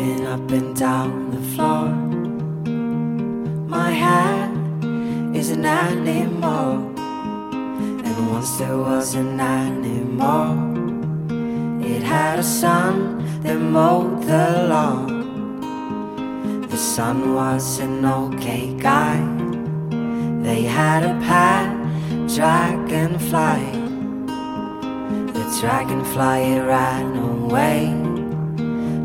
and down the floor. My hat is an animal, and once there was an animal. It had a son that mowed the lawn. The son was an okay guy. They had a pet dragonfly. The dragonfly ran away,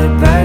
the back.